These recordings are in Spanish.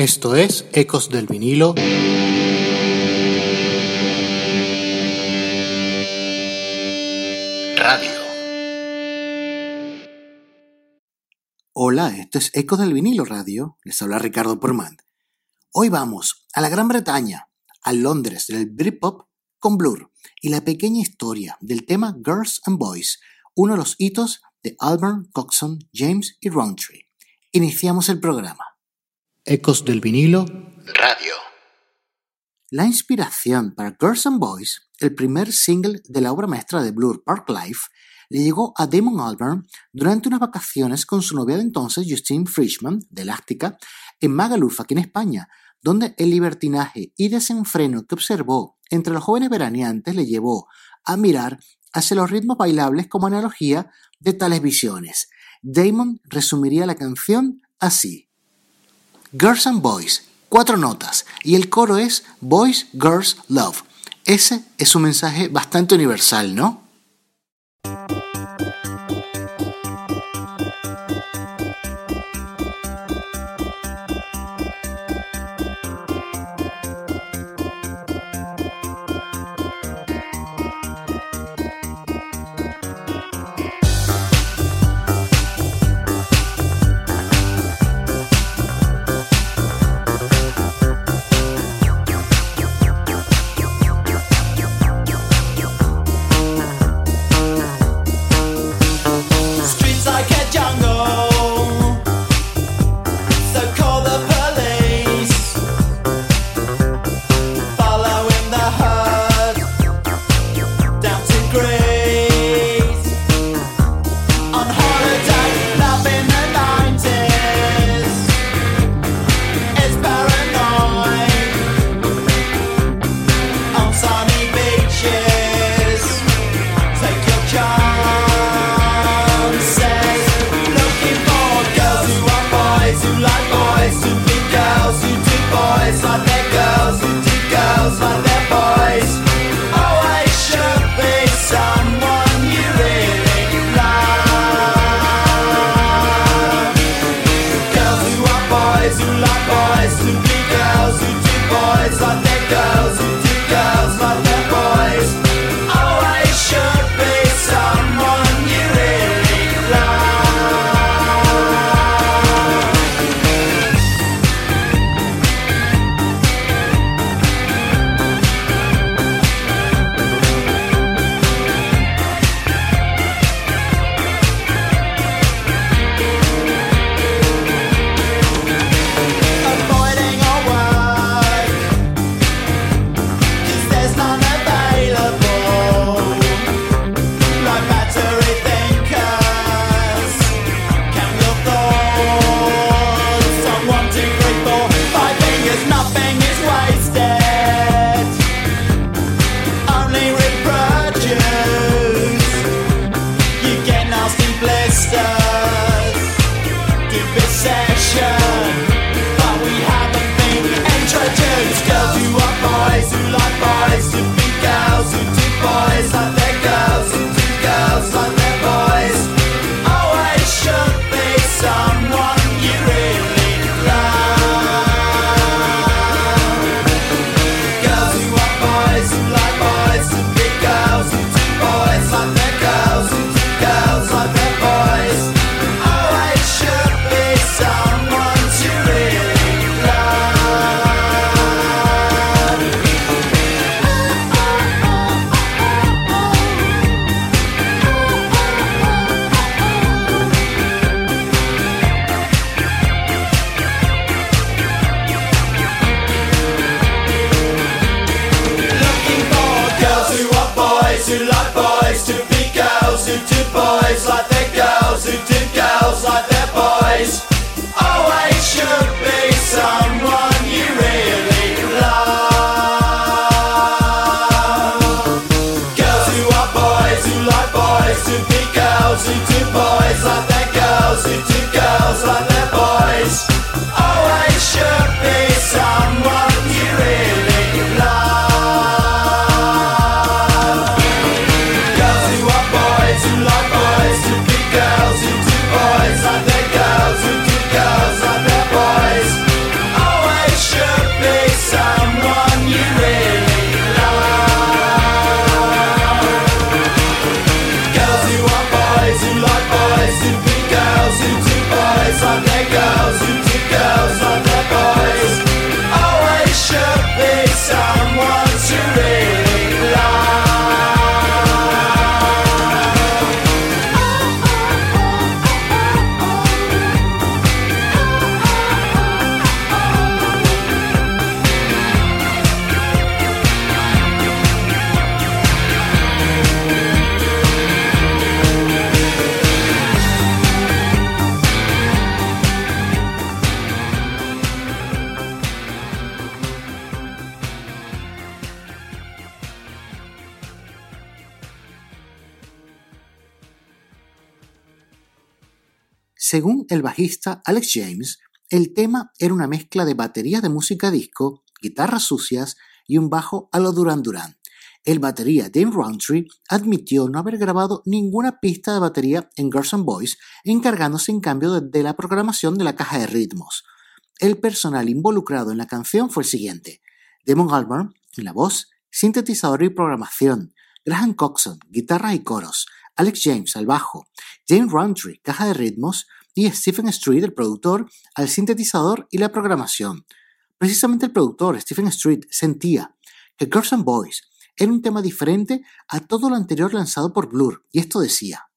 Esto es Ecos del vinilo. Radio. Hola, esto es Ecos del vinilo radio. Les habla Ricardo Porman. Hoy vamos a la Gran Bretaña, a Londres del Britpop con Blur y la pequeña historia del tema Girls and Boys, uno de los hitos de Albert, Coxon, James y Roundtree. Iniciamos el programa. Ecos del vinilo. Radio. La inspiración para Girls and Boys, el primer single de la obra maestra de Blur, Park Life, le llegó a Damon Albarn durante unas vacaciones con su novia de entonces, Justine Frischman, de Elástica, en Magaluf, aquí en España, donde el libertinaje y desenfreno que observó entre los jóvenes veraneantes le llevó a mirar hacia los ritmos bailables como analogía de tales visiones. Damon resumiría la canción así. Girls and Boys, cuatro notas, y el coro es Boys, Girls, Love. Ese es un mensaje bastante universal, ¿no? Según el bajista Alex James, el tema era una mezcla de baterías de música disco, guitarras sucias y un bajo a lo Duran Duran. El batería Dave Roundtree admitió no haber grabado ninguna pista de batería en Girls and Boys, encargándose en cambio de, la programación de la caja de ritmos. El personal involucrado en la canción fue el siguiente: Damon Albarn en la voz, sintetizador y programación, Graham Coxon, guitarra y coros, Alex James al bajo, James Roundtree, caja de ritmos, y Stephen Street, el productor, al sintetizador y la programación. Precisamente el productor, Stephen Street, sentía que Girls and Boys era un tema diferente a todo lo anterior lanzado por Blur, y esto decía.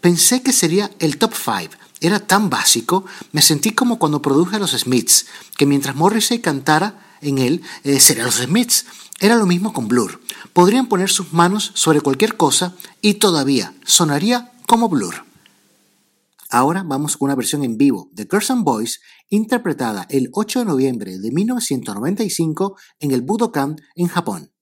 Pensé que sería el top 5. Era tan básico, me sentí como cuando produje a los Smiths, que mientras Morrissey cantara en él, eh, serían los Smiths. Era lo mismo con Blur. Podrían poner sus manos sobre cualquier cosa y todavía sonaría como Blur. Ahora vamos con una versión en vivo de Girls and Boys interpretada el 8 de noviembre de 1995 en el Budokan en Japón.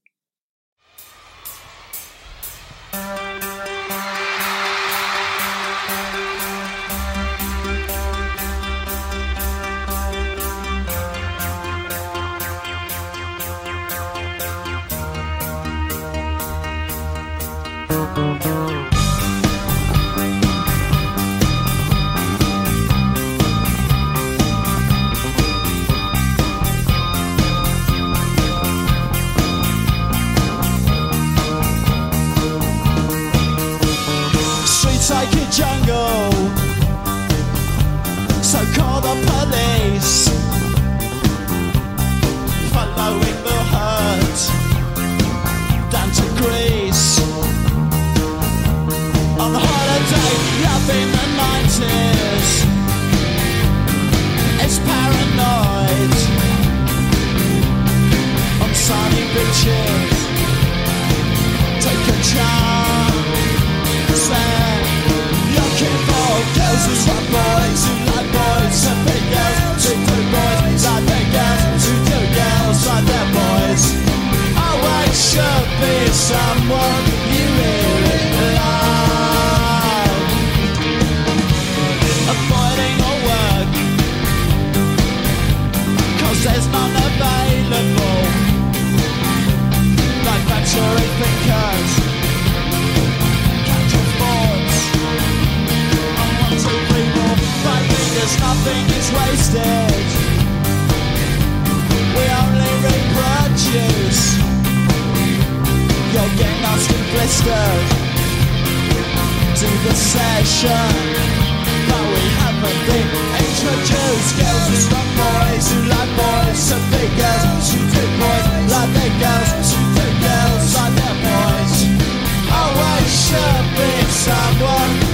nothing is wasted. We only reproduce. You'll get lost and blistered to the session. But we haven't been introduced. Girls who stop boys, who like boys, so big girls, who do boys, like their girls, who do girls, like their boys. Always should be someone.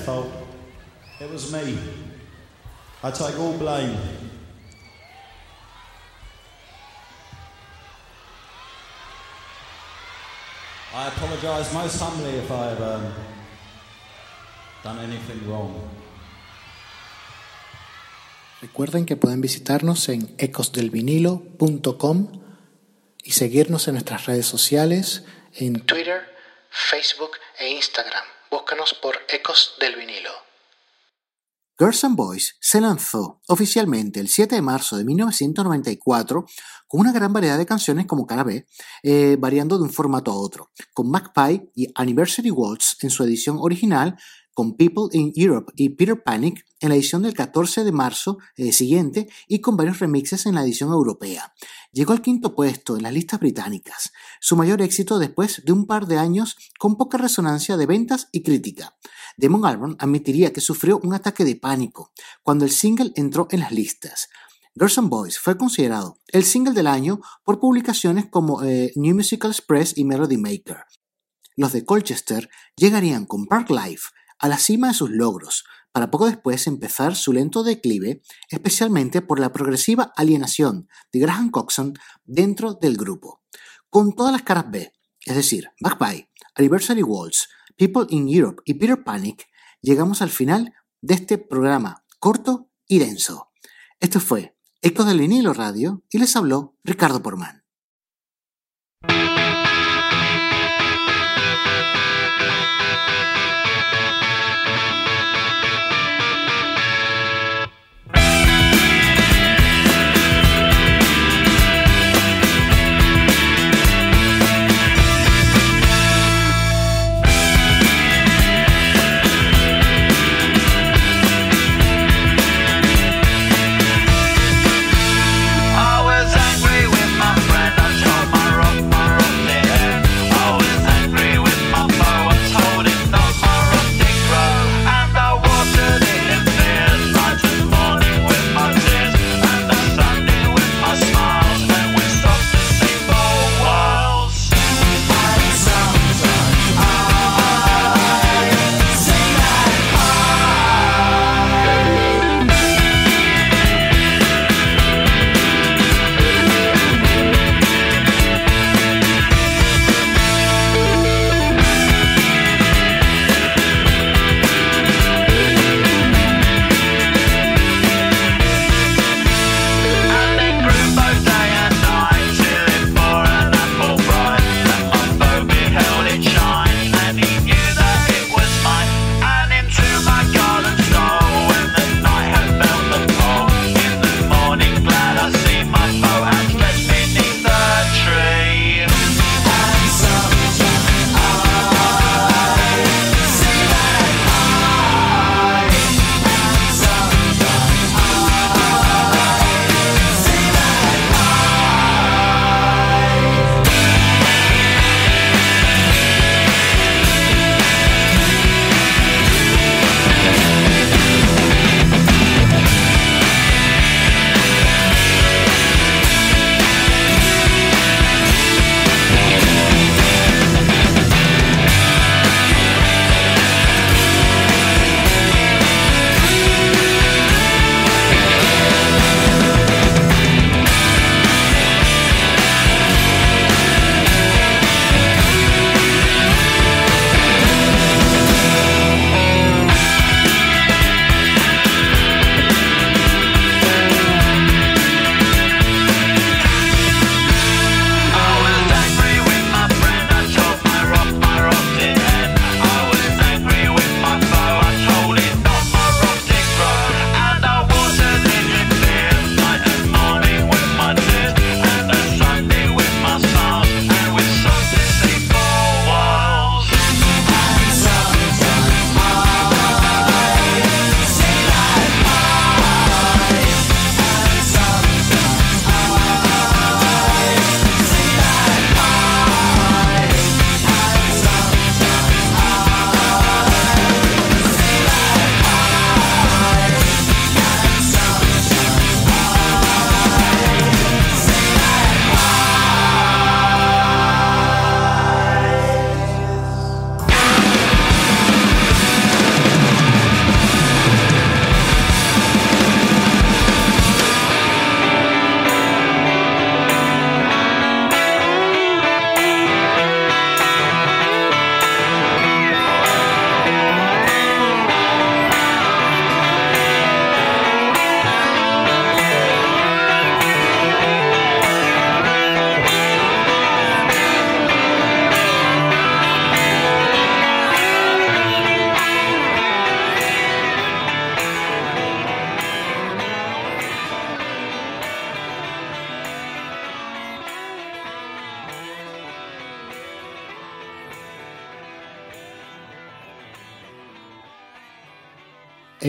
fault. It was me. I take all blame. I apologise most humbly if I've um, done anything wrong. Recuerden que pueden visitarnos en ecosdelvinilo.com y seguirnos en nuestras redes sociales en Twitter, Facebook e Instagram. Búscanos por Ecos del Vinilo. Girls and Boys se lanzó oficialmente el 7 de marzo de 1994 con una gran variedad de canciones como cada vez, eh, variando de un formato a otro, con Magpie y Anniversary Waltz en su edición original con People in Europe y Peter Panic en la edición del 14 de marzo eh, siguiente y con varios remixes en la edición europea. Llegó al quinto puesto en las listas británicas, su mayor éxito después de un par de años con poca resonancia de ventas y crítica. Damon Albarn admitiría que sufrió un ataque de pánico cuando el single entró en las listas. Girls and Boys fue considerado el single del año por publicaciones como eh, New Musical Express y Melody Maker. Los de Colchester llegarían con Park Life a la cima de sus logros, para poco después empezar su lento declive, especialmente por la progresiva alienación de Graham Coxon dentro del grupo. Con todas las caras B, es decir, Magpie, Anniversary Waltz, People in Europe y Peter Panic, llegamos al final de este programa corto y denso. Esto fue Eco del Vinilo Radio y les habló Ricardo Porman.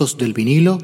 Del vinilo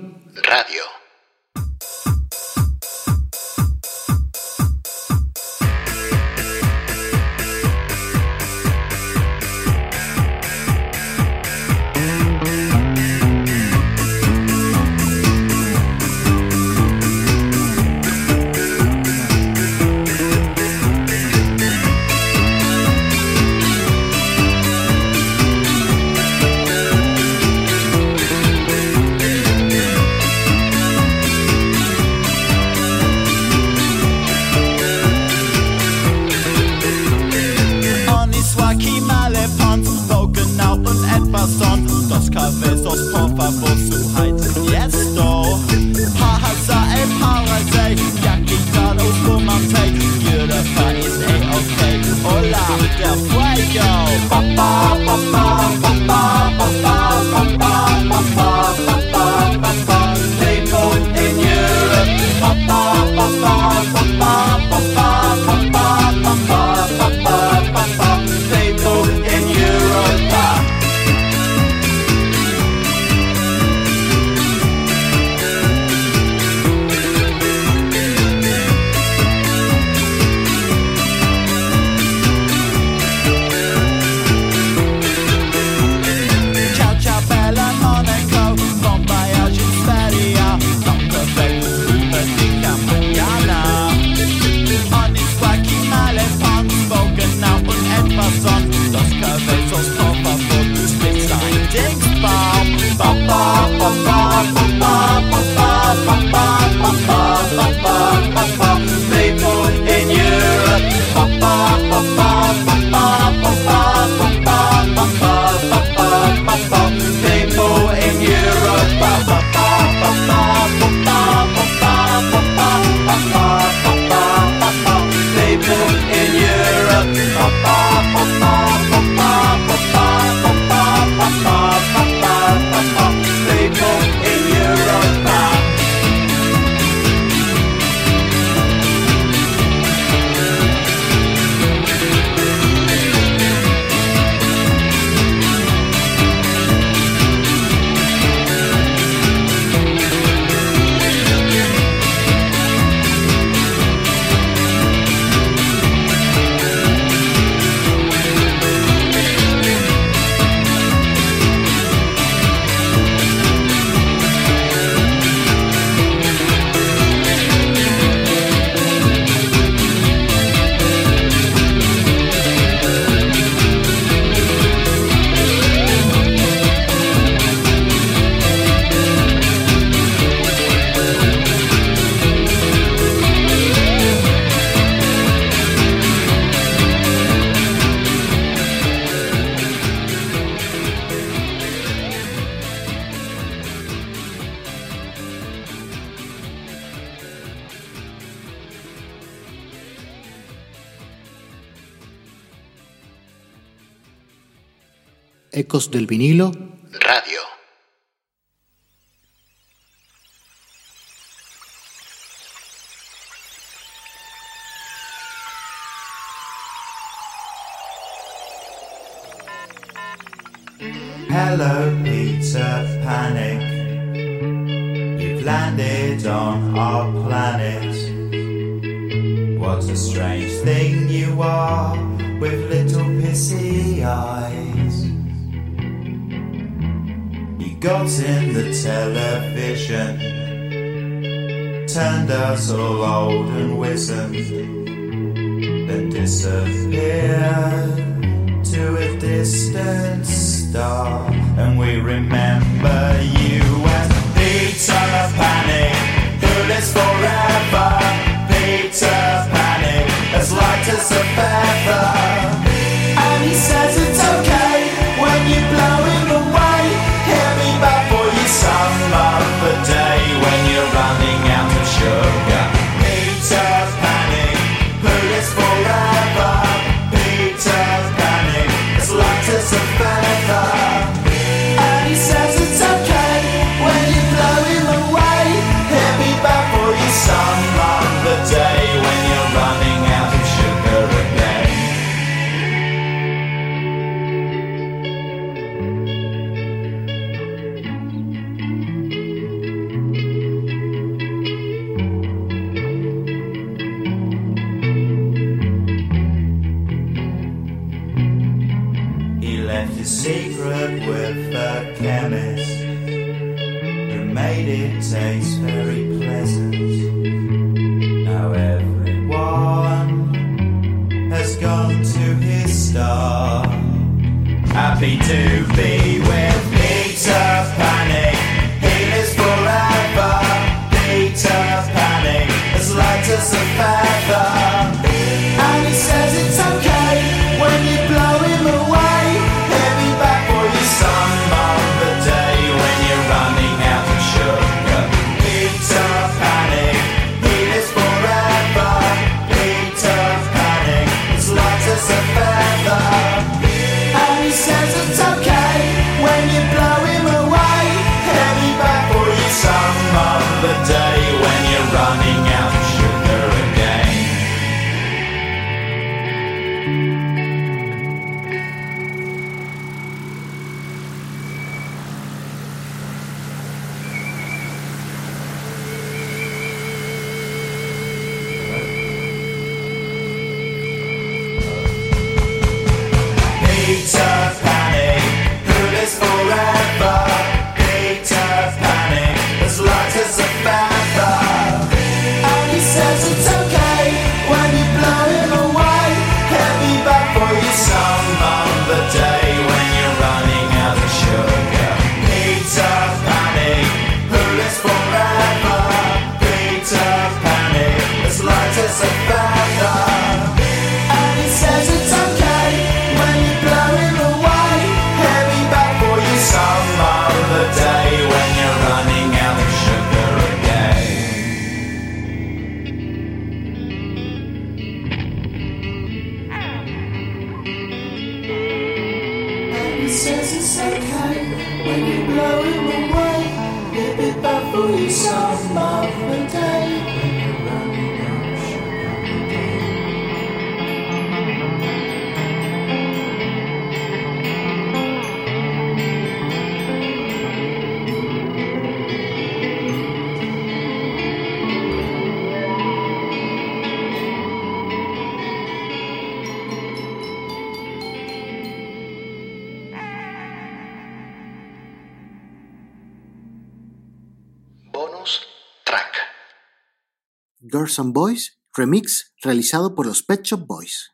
del vinilo Radio. Hello, Peter Panic. You've landed on our planet. What a strange thing you are with little pissy eyes. Got in the television turned us all old and wizened, then disappeared to a distant star. And we remember you as Peter Panic, who lives forever. Peter Panic, as light as a feather. And he says survivor. Boys, remix realizado por los Pet Shop Boys.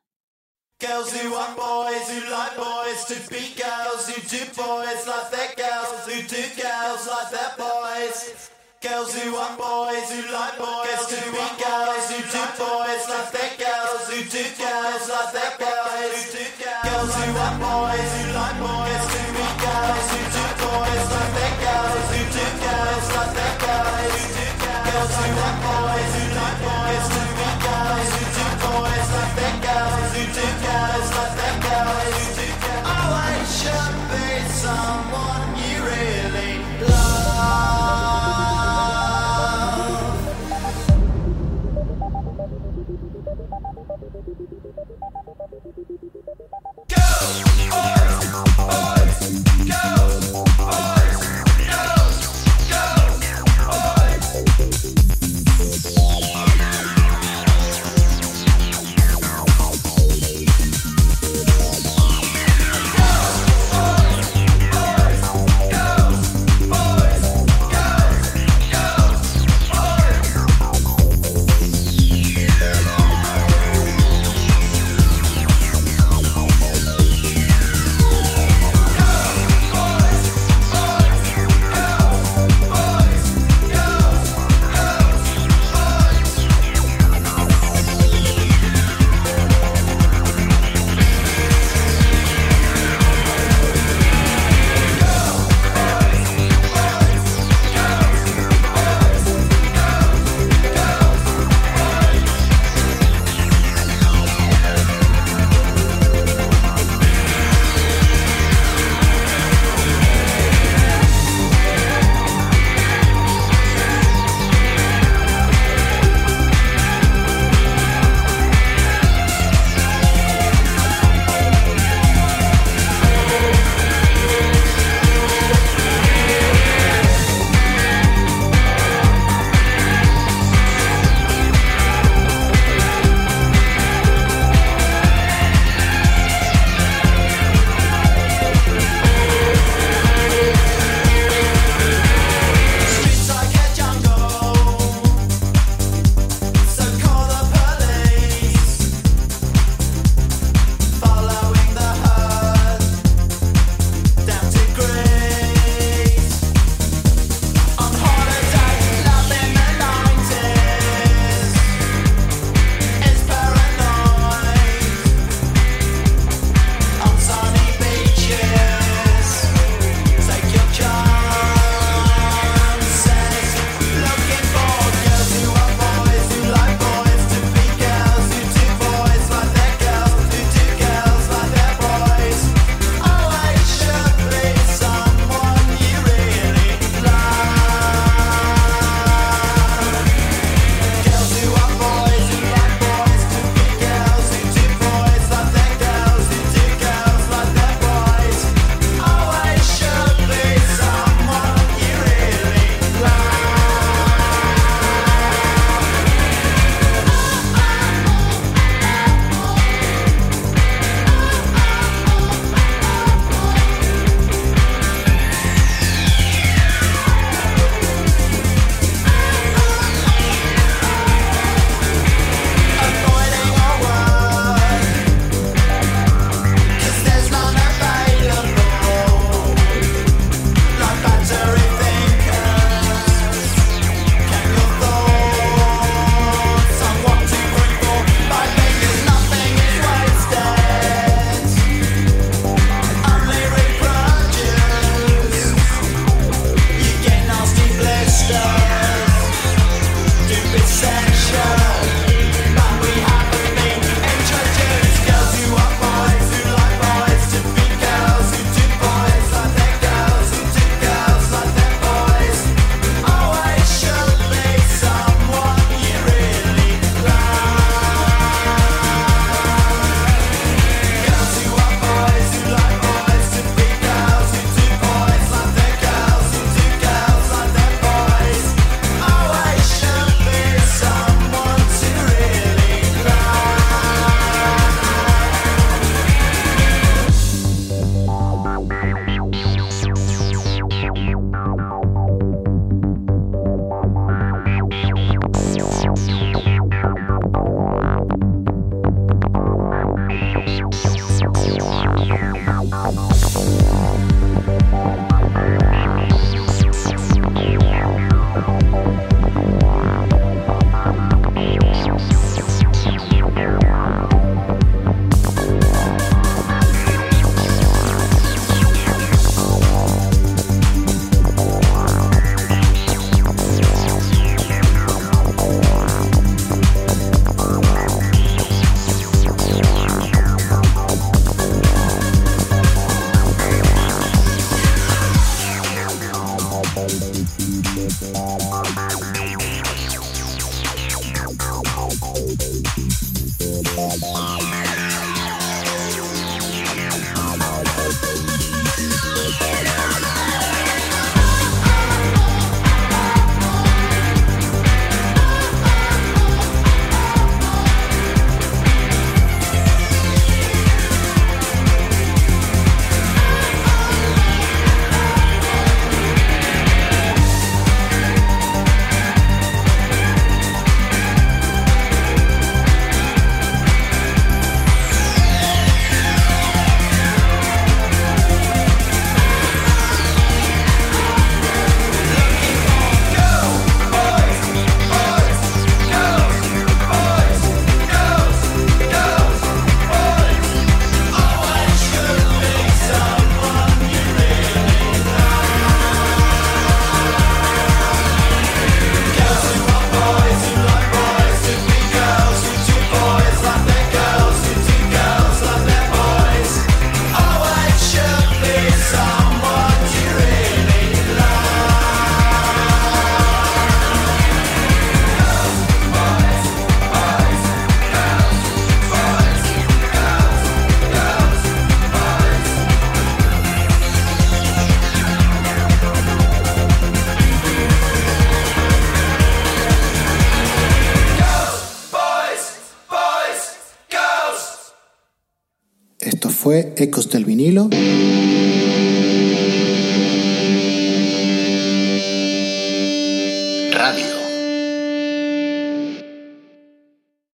Girls who boys, like boys, to be girls, who do boys like their girls, who do girls like their boys. Girls who want boys, who like boys, to be girls, who do boys like their girls, who do girls like their boys. Girls who want boys, who like boys, to be girls, who do boys like their girls, who do girls like their boys. Girls want boys, Go! Earth! Earth! Go!